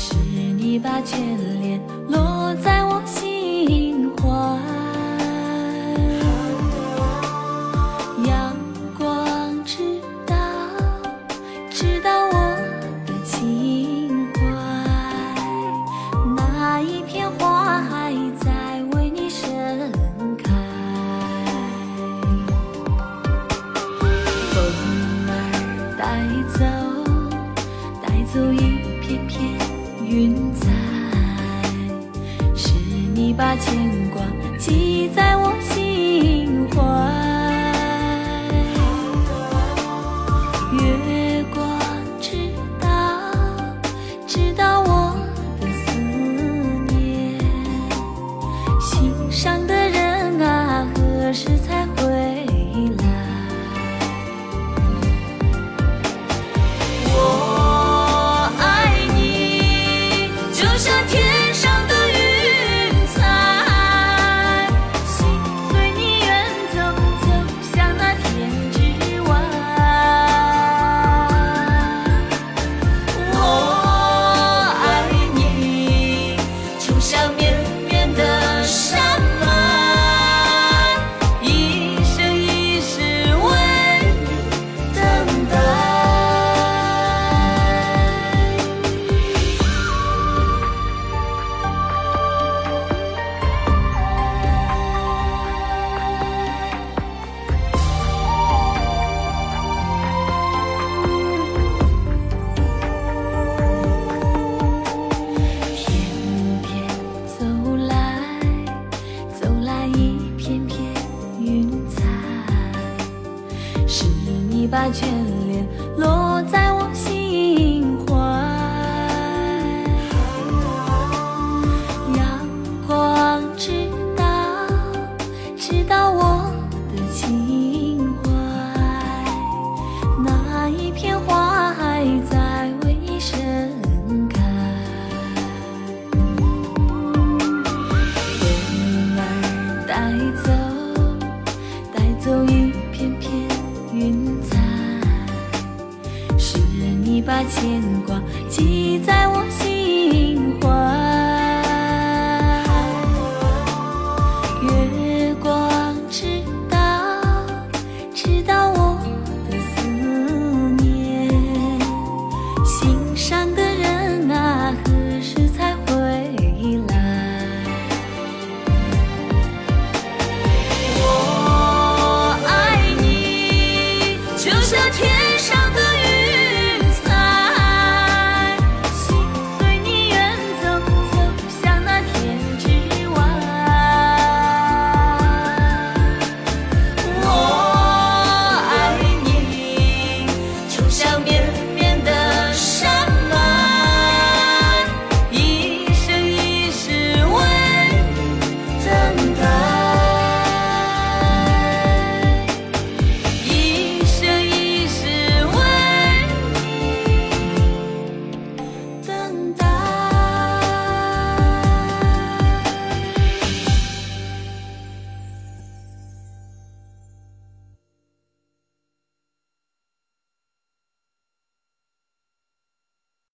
是你把眷恋落在我心怀。阳光知道知道我的情怀那一片花海在为你盛开。风儿带走带走一云彩是你把牵挂寄在我心怀。月光知道知道我的思念心上 Trên 牵挂。